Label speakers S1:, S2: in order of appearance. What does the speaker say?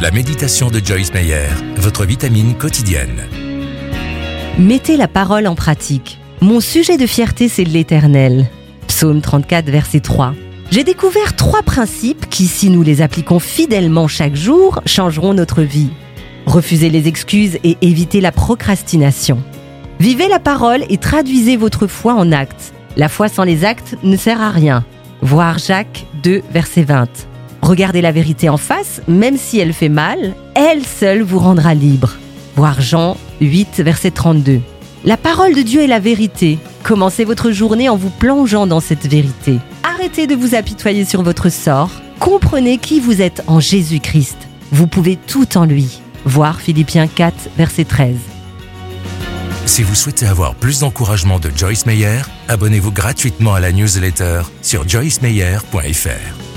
S1: La méditation de Joyce Meyer, votre vitamine quotidienne.
S2: Mettez la parole en pratique. Mon sujet de fierté, c'est l'éternel. Psaume 34, verset 3. J'ai découvert trois principes qui, si nous les appliquons fidèlement chaque jour, changeront notre vie. Refusez les excuses et évitez la procrastination. Vivez la parole et traduisez votre foi en actes. La foi sans les actes ne sert à rien. Voir Jacques 2, verset 20. Regardez la vérité en face, même si elle fait mal, elle seule vous rendra libre. Voir Jean 8, verset 32. La parole de Dieu est la vérité. Commencez votre journée en vous plongeant dans cette vérité. Arrêtez de vous apitoyer sur votre sort. Comprenez qui vous êtes en Jésus-Christ. Vous pouvez tout en lui. Voir Philippiens 4, verset 13.
S1: Si vous souhaitez avoir plus d'encouragement de Joyce Meyer, abonnez-vous gratuitement à la newsletter sur joycemeyer.fr.